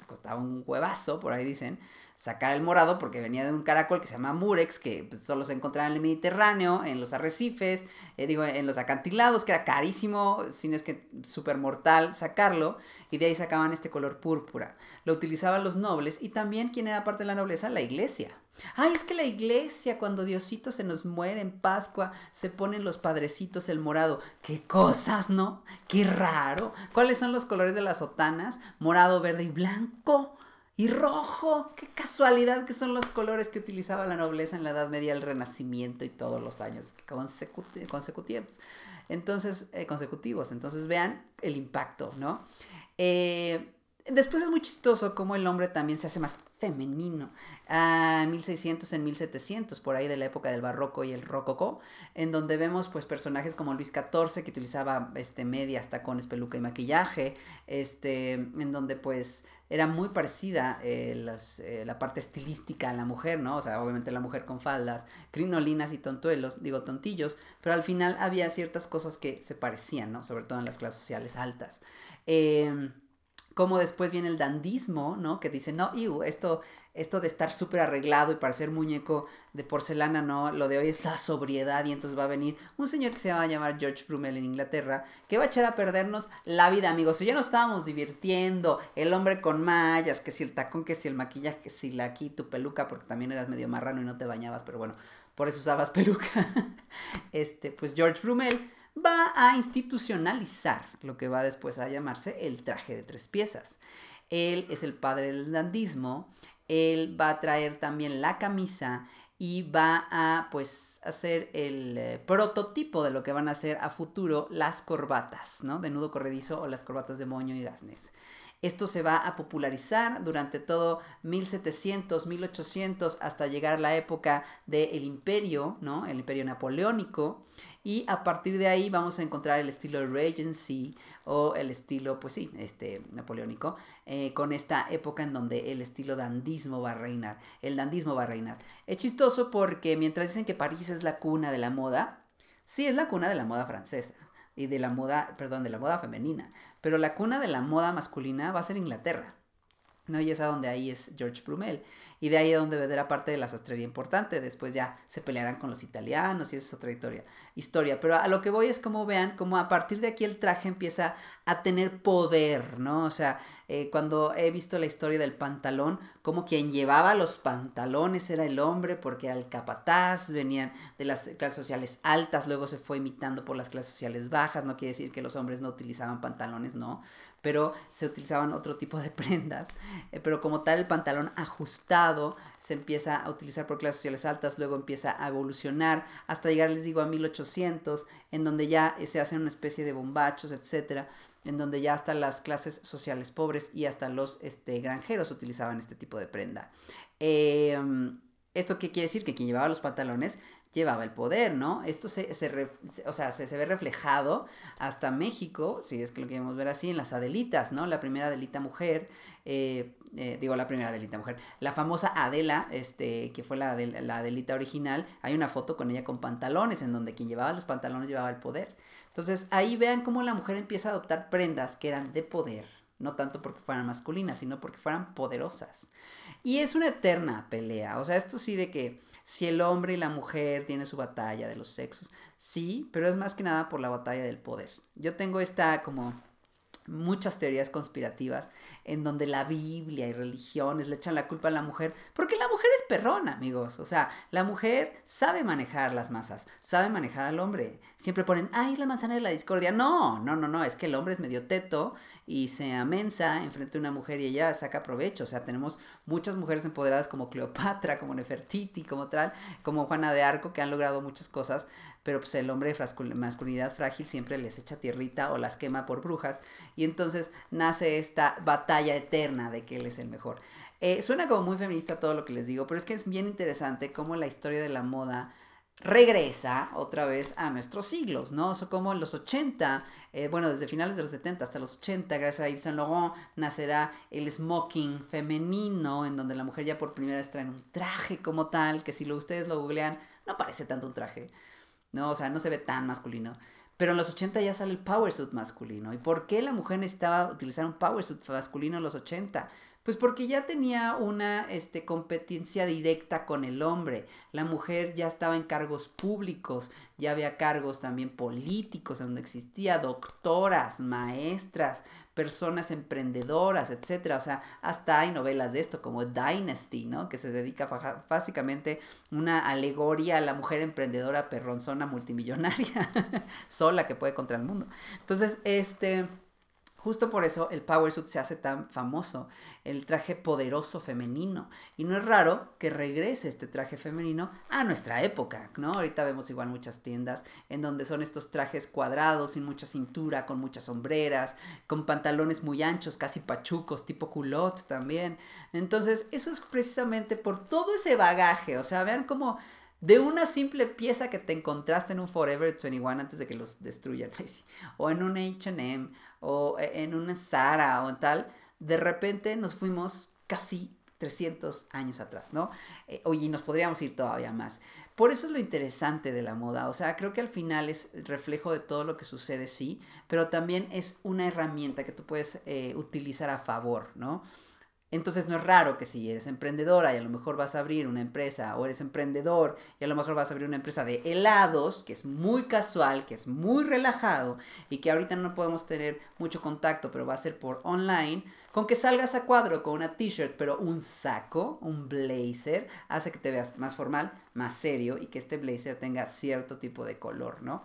Speaker 1: costaba un huevazo, por ahí dicen, sacar el morado porque venía de un caracol que se llama murex, que pues, solo se encontraba en el Mediterráneo, en los arrecifes, eh, digo, en los acantilados, que era carísimo, si no es que súper mortal sacarlo, y de ahí sacaban este color púrpura. Lo utilizaban los nobles y también, ¿quién era parte de la nobleza? La iglesia. Ay, es que la iglesia, cuando Diosito se nos muere en Pascua, se ponen los padrecitos el morado. ¡Qué cosas, no! ¡Qué raro! ¿Cuáles son los colores de las sotanas? Morado, verde y blanco. Y rojo, qué casualidad que son los colores que utilizaba la nobleza en la Edad Media, el Renacimiento y todos los años consecutivos. Entonces, eh, consecutivos. Entonces vean el impacto, ¿no? Eh, Después es muy chistoso cómo el hombre también se hace más femenino. A 1600 en 1700, por ahí de la época del barroco y el rococó, en donde vemos pues personajes como Luis XIV que utilizaba este medias, tacones, peluca y maquillaje, este, en donde pues era muy parecida eh, eh, la parte estilística a la mujer, ¿no? O sea, obviamente la mujer con faldas, crinolinas y tontuelos, digo tontillos, pero al final había ciertas cosas que se parecían, ¿no? Sobre todo en las clases sociales altas. Eh, como después viene el dandismo, ¿no? Que dice, no, iu, esto, esto de estar súper arreglado y parecer muñeco de porcelana, ¿no? Lo de hoy es la sobriedad y entonces va a venir un señor que se va a llamar George Brummel en Inglaterra, que va a echar a perdernos la vida, amigos. Si ya nos estábamos divirtiendo, el hombre con mallas, que si el tacón, que si el maquillaje, que si la aquí tu peluca, porque también eras medio marrano y no te bañabas, pero bueno, por eso usabas (laughs) peluca. este, pues George Brummel va a institucionalizar lo que va después a llamarse el traje de tres piezas. Él es el padre del dandismo, él va a traer también la camisa y va a pues hacer el eh, prototipo de lo que van a ser a futuro las corbatas, ¿no? De nudo corredizo o las corbatas de moño y gasnes. Esto se va a popularizar durante todo 1700, 1800 hasta llegar la época del imperio, ¿no? El imperio napoleónico y a partir de ahí vamos a encontrar el estilo Regency o el estilo, pues sí, este napoleónico, eh, con esta época en donde el estilo dandismo va a reinar, el dandismo va a reinar. Es chistoso porque mientras dicen que París es la cuna de la moda, sí es la cuna de la moda francesa y de la moda, perdón, de la moda femenina, pero la cuna de la moda masculina va a ser Inglaterra. ¿No? Y es a donde ahí es George Brumel. Y de ahí es donde vendrá parte de la sastrería importante. Después ya se pelearán con los italianos y esa es otra historia. historia. Pero a lo que voy es como vean, como a partir de aquí el traje empieza a tener poder, ¿no? O sea, eh, cuando he visto la historia del pantalón, como quien llevaba los pantalones era el hombre porque era el capataz, venían de las clases sociales altas, luego se fue imitando por las clases sociales bajas, no quiere decir que los hombres no utilizaban pantalones, no, pero se utilizaban otro tipo de (laughs) prendas. Eh, pero como tal, el pantalón ajustado se empieza a utilizar por clases sociales altas, luego empieza a evolucionar hasta llegar, les digo, a 1800, en donde ya se hacen una especie de bombachos, etcétera, en donde ya hasta las clases sociales pobres y hasta los este, granjeros utilizaban este tipo de prenda. Em, ¿Esto qué quiere decir? Que quien llevaba los pantalones llevaba el poder, ¿no? Esto se, se, o sea, se, ve reflejado hasta México, si es que lo queremos ver así, en las Adelitas, ¿no? La primera Adelita mujer, eh, eh, digo la primera Adelita mujer, la famosa Adela, este, que fue la, la Adelita original, hay una foto con ella con pantalones, en donde quien llevaba los pantalones llevaba el poder. Entonces ahí vean cómo la mujer empieza a adoptar prendas que eran de poder, no tanto porque fueran masculinas, sino porque fueran poderosas. Y es una eterna pelea, o sea, esto sí de que si el hombre y la mujer tienen su batalla de los sexos, sí, pero es más que nada por la batalla del poder. Yo tengo esta como muchas teorías conspirativas en donde la Biblia y religiones le echan la culpa a la mujer, porque la mujer es perrona, amigos. O sea, la mujer sabe manejar las masas, sabe manejar al hombre. Siempre ponen, ay, la manzana de la discordia. No, no, no, no, es que el hombre es medio teto y se amensa enfrente de una mujer y ella saca provecho. O sea, tenemos muchas mujeres empoderadas como Cleopatra, como Nefertiti, como tal, como Juana de Arco, que han logrado muchas cosas pero pues el hombre de masculinidad frágil siempre les echa tierrita o las quema por brujas y entonces nace esta batalla eterna de que él es el mejor. Eh, suena como muy feminista todo lo que les digo, pero es que es bien interesante cómo la historia de la moda regresa otra vez a nuestros siglos, ¿no? O como en los 80, eh, bueno, desde finales de los 70 hasta los 80, gracias a Yves Saint Laurent, nacerá el smoking femenino, en donde la mujer ya por primera vez trae un traje como tal, que si lo, ustedes lo googlean, no parece tanto un traje. ¿No? O sea, no se ve tan masculino. Pero en los 80 ya sale el power suit masculino. ¿Y por qué la mujer necesitaba utilizar un power suit masculino en los 80? Pues porque ya tenía una este, competencia directa con el hombre. La mujer ya estaba en cargos públicos, ya había cargos también políticos, donde existía doctoras, maestras, personas emprendedoras, etcétera. O sea, hasta hay novelas de esto, como Dynasty, ¿no? Que se dedica básicamente una alegoría a la mujer emprendedora perronzona multimillonaria, (laughs) sola que puede contra el mundo. Entonces, este Justo por eso el power suit se hace tan famoso, el traje poderoso femenino. Y no es raro que regrese este traje femenino a nuestra época, ¿no? Ahorita vemos igual muchas tiendas en donde son estos trajes cuadrados, sin mucha cintura, con muchas sombreras, con pantalones muy anchos, casi pachucos, tipo culot también. Entonces, eso es precisamente por todo ese bagaje, o sea, vean cómo de una simple pieza que te encontraste en un Forever 21 antes de que los destruyan, (laughs) o en un HM, o en una Zara, o en tal, de repente nos fuimos casi 300 años atrás, ¿no? Eh, y nos podríamos ir todavía más. Por eso es lo interesante de la moda, o sea, creo que al final es reflejo de todo lo que sucede, sí, pero también es una herramienta que tú puedes eh, utilizar a favor, ¿no? Entonces no es raro que si eres emprendedora y a lo mejor vas a abrir una empresa o eres emprendedor y a lo mejor vas a abrir una empresa de helados, que es muy casual, que es muy relajado y que ahorita no podemos tener mucho contacto, pero va a ser por online, con que salgas a cuadro con una t-shirt, pero un saco, un blazer, hace que te veas más formal, más serio y que este blazer tenga cierto tipo de color, ¿no?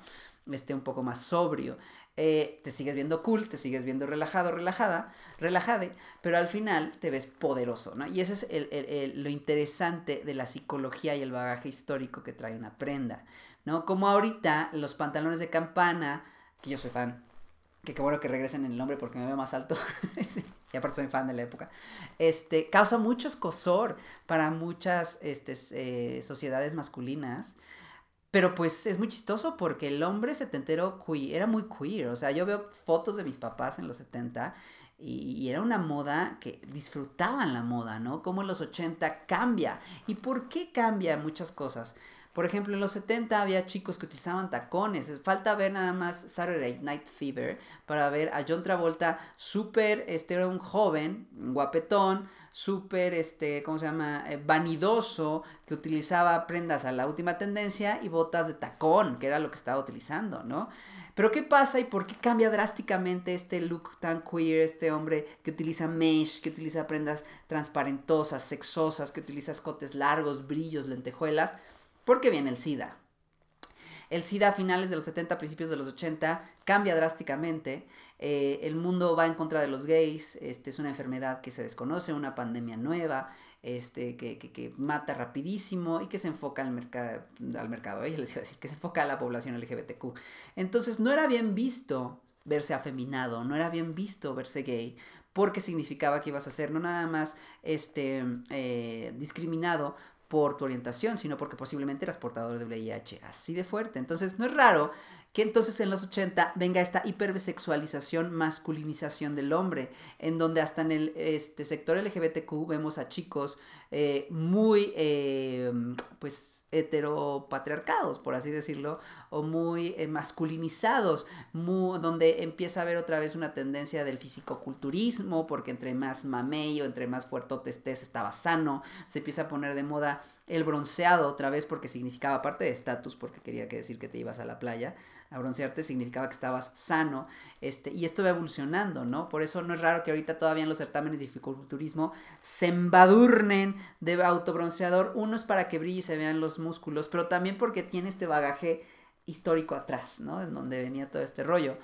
Speaker 1: Esté un poco más sobrio. Eh, te sigues viendo cool, te sigues viendo relajado, relajada, relajade, pero al final te ves poderoso, ¿no? Y ese es lo interesante de la psicología y el bagaje histórico que trae una prenda, ¿no? Como ahorita los pantalones de campana, que yo soy fan, que qué bueno que regresen en el nombre porque me veo más alto, (laughs) y aparte soy fan de la época, este, causa mucho escosor para muchas este, eh, sociedades masculinas, pero pues es muy chistoso porque el hombre setentero queer, era muy queer. O sea, yo veo fotos de mis papás en los 70 y, era una moda que disfrutaban la moda, ¿no? Como en los 80 cambia. ¿Y por qué cambia muchas cosas? Por ejemplo, en los 70 había chicos que utilizaban tacones. Falta ver nada más Saturday Night Fever para ver a John Travolta súper, este era un joven, guapetón, súper, este, ¿cómo se llama? Eh, vanidoso, que utilizaba prendas a la última tendencia y botas de tacón, que era lo que estaba utilizando, ¿no? Pero ¿qué pasa y por qué cambia drásticamente este look tan queer, este hombre que utiliza mesh, que utiliza prendas transparentosas, sexosas, que utiliza escotes largos, brillos, lentejuelas? Porque viene el SIDA. El SIDA a finales de los 70, principios de los 80, cambia drásticamente. Eh, el mundo va en contra de los gays. Este, es una enfermedad que se desconoce, una pandemia nueva, este, que, mata rapidísimo y que se enfoca al, mercado, al mercado, (laughs) les iba a decir, que se enfoca a la población LGBTQ. Entonces no era bien visto verse afeminado, no era bien visto verse gay, porque significaba que ibas a ser no nada más este, eh, discriminado por tu orientación, sino porque posiblemente eras portador de VIH, así de fuerte. Entonces no es raro que entonces en los 80 venga esta hipersexualización, masculinización del hombre, en donde hasta en el este, sector LGBTQ vemos a chicos eh, muy, eh, pues, heteropatriarcados, por así decirlo, o muy eh, masculinizados, donde empieza a haber otra vez una tendencia del fisicoculturismo, porque entre más mamey o entre más fuertote estés, estaba sano, se empieza a poner de moda el bronceado otra vez porque significaba parte de estatus, porque quería que decir que te ibas a la playa, a broncearte significaba que estabas sano, este, y esto va evolucionando, ¿no? Por eso no es raro que ahorita todavía en los certámenes de fisiculturismo se embadurnen de autobronceador, uno es para que brille y se vean los músculos, pero también porque tiene este bagaje histórico atrás, ¿no? En donde venía todo este rollo.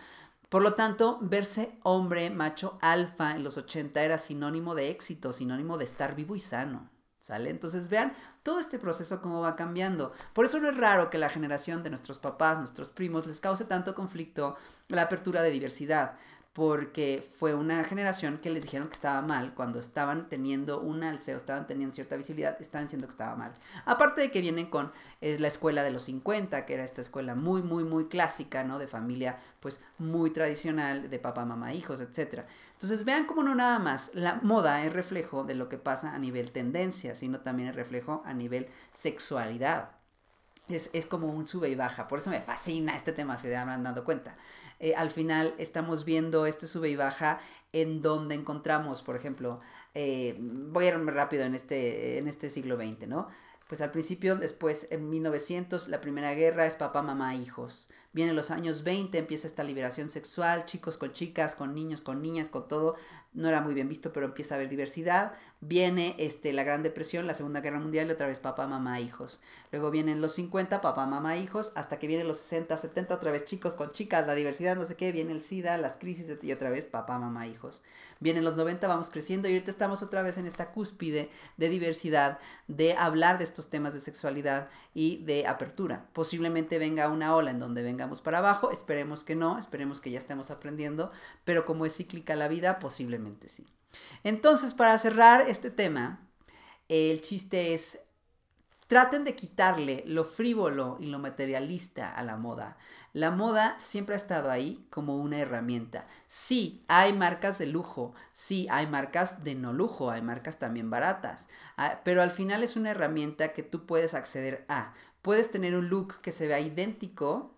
Speaker 1: Por lo tanto, verse hombre, macho, alfa en los 80 era sinónimo de éxito, sinónimo de estar vivo y sano. ¿Sale? Entonces vean todo este proceso cómo va cambiando. Por eso no es raro que la generación de nuestros papás, nuestros primos, les cause tanto conflicto la apertura de diversidad porque fue una generación que les dijeron que estaba mal cuando estaban teniendo un alceo, estaban teniendo cierta visibilidad, estaban diciendo que estaba mal. Aparte de que vienen con eh, la escuela de los 50, que era esta escuela muy, muy, muy clásica, ¿no? De familia, pues, muy tradicional, de papá, mamá, hijos, etc. Entonces, vean cómo no nada más la moda es reflejo de lo que pasa a nivel tendencia, sino también es reflejo a nivel sexualidad. Es, es, como un sube y baja. Por eso me fascina este tema, se habrán dado cuenta. Eh, al final estamos viendo este sube y baja en donde encontramos, por ejemplo, eh, voy a irme rápido en este, en este siglo XX, ¿no? Pues al principio, después en 1900, la primera guerra es papá, mamá, hijos. Vienen los años 20, empieza esta liberación sexual, chicos con chicas, con niños, con niñas, con todo. no era muy bien visto, pero empieza a haber diversidad. Viene este, la Gran Depresión, la Segunda Guerra Mundial y otra vez papá, mamá, hijos. Luego vienen los 50, papá, mamá, hijos, hasta que vienen los 60, 70, otra vez chicos con chicas, la diversidad, no sé qué, viene el SIDA, las crisis y otra vez papá, mamá, hijos. Vienen los 90, vamos creciendo y ahorita estamos otra vez en esta cúspide de diversidad, de hablar de estos temas de sexualidad y de apertura. Posiblemente venga una ola en donde vengamos para abajo, esperemos que no, esperemos que ya estemos aprendiendo, pero como es cíclica la vida, posiblemente sí. Entonces, para cerrar este tema, el chiste es, traten de quitarle lo frívolo y lo materialista a la moda. La moda siempre ha estado ahí como una herramienta. Sí, hay marcas de lujo, sí, hay marcas de no lujo, hay marcas también baratas, ah, pero al final es una herramienta que tú puedes acceder a. Puedes tener un look que se vea idéntico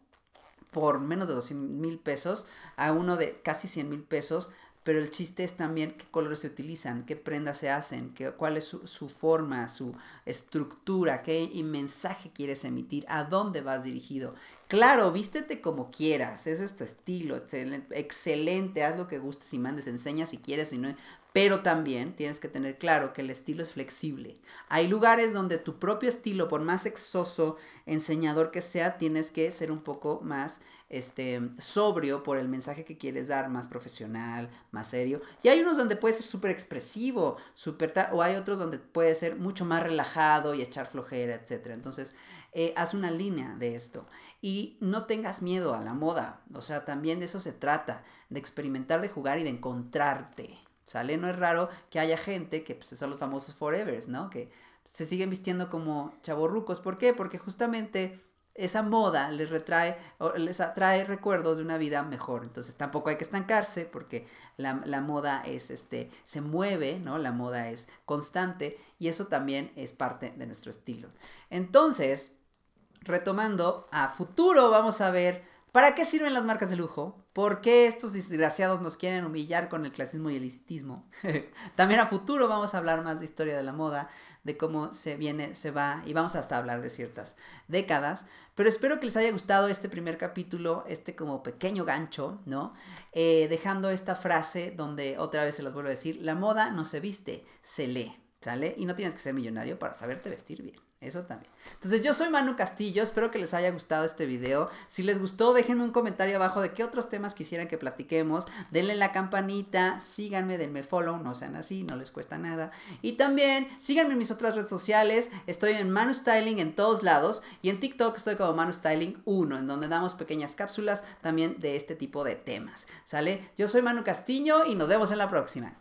Speaker 1: por menos de 200 mil pesos a uno de casi 100 mil pesos pero el chiste es también qué colores se utilizan, qué prendas se hacen, qué, cuál es su, forma, su estructura, qué mensaje quieres emitir, a dónde vas dirigido. Claro, vístete como quieras, ese es tu estilo, excelente, excelente, haz lo que gustes y mandes, enseña si quieres, si no, pero también tienes que tener claro que el estilo es flexible. Hay lugares donde tu propio estilo, por más exoso, enseñador que sea, tienes que ser un poco más este, sobrio por el mensaje que quieres dar, más profesional, más serio. Y hay unos donde puede ser súper expresivo, super o hay otros donde puede ser mucho más relajado y echar flojera, etc. Entonces, eh, haz una línea de esto. Y no tengas miedo a la moda. O sea, también de eso se trata, de experimentar, de jugar y de encontrarte. ¿Sale? No es raro que haya gente que pues, son los famosos forevers, ¿no? Que se siguen vistiendo como chavorrucos. ¿Por qué? Porque justamente esa moda les retrae o les atrae recuerdos de una vida mejor. Entonces tampoco hay que estancarse porque la, moda es este se mueve, ¿no? La moda es constante y eso también es parte de nuestro estilo. Entonces, retomando a futuro vamos a ver ¿Para qué sirven las marcas de lujo? ¿Por qué estos desgraciados nos quieren humillar con el clasismo y el? (laughs) También a futuro vamos a hablar más de historia de la moda, de cómo se viene, se va, y vamos hasta hablar de ciertas décadas. Pero espero que les haya gustado este primer capítulo, este como pequeño gancho, ¿no? Eh, dejando esta frase donde otra vez se los vuelvo a decir, la moda no se viste, se lee, ¿sale? Y no tienes que ser millonario para saberte vestir bien. Eso también. Entonces yo soy Manu Castillo, espero que les haya gustado este video. Si les gustó, déjenme un comentario abajo de qué otros temas quisieran que platiquemos. Denle la campanita, síganme, denme follow, no sean así, no les cuesta nada. Y también síganme en mis otras redes sociales, estoy en Manu Styling en todos lados y en TikTok estoy como Manu Styling 1, en donde damos pequeñas cápsulas también de este tipo de temas. ¿Sale? Yo soy Manu Castillo y nos vemos en la próxima.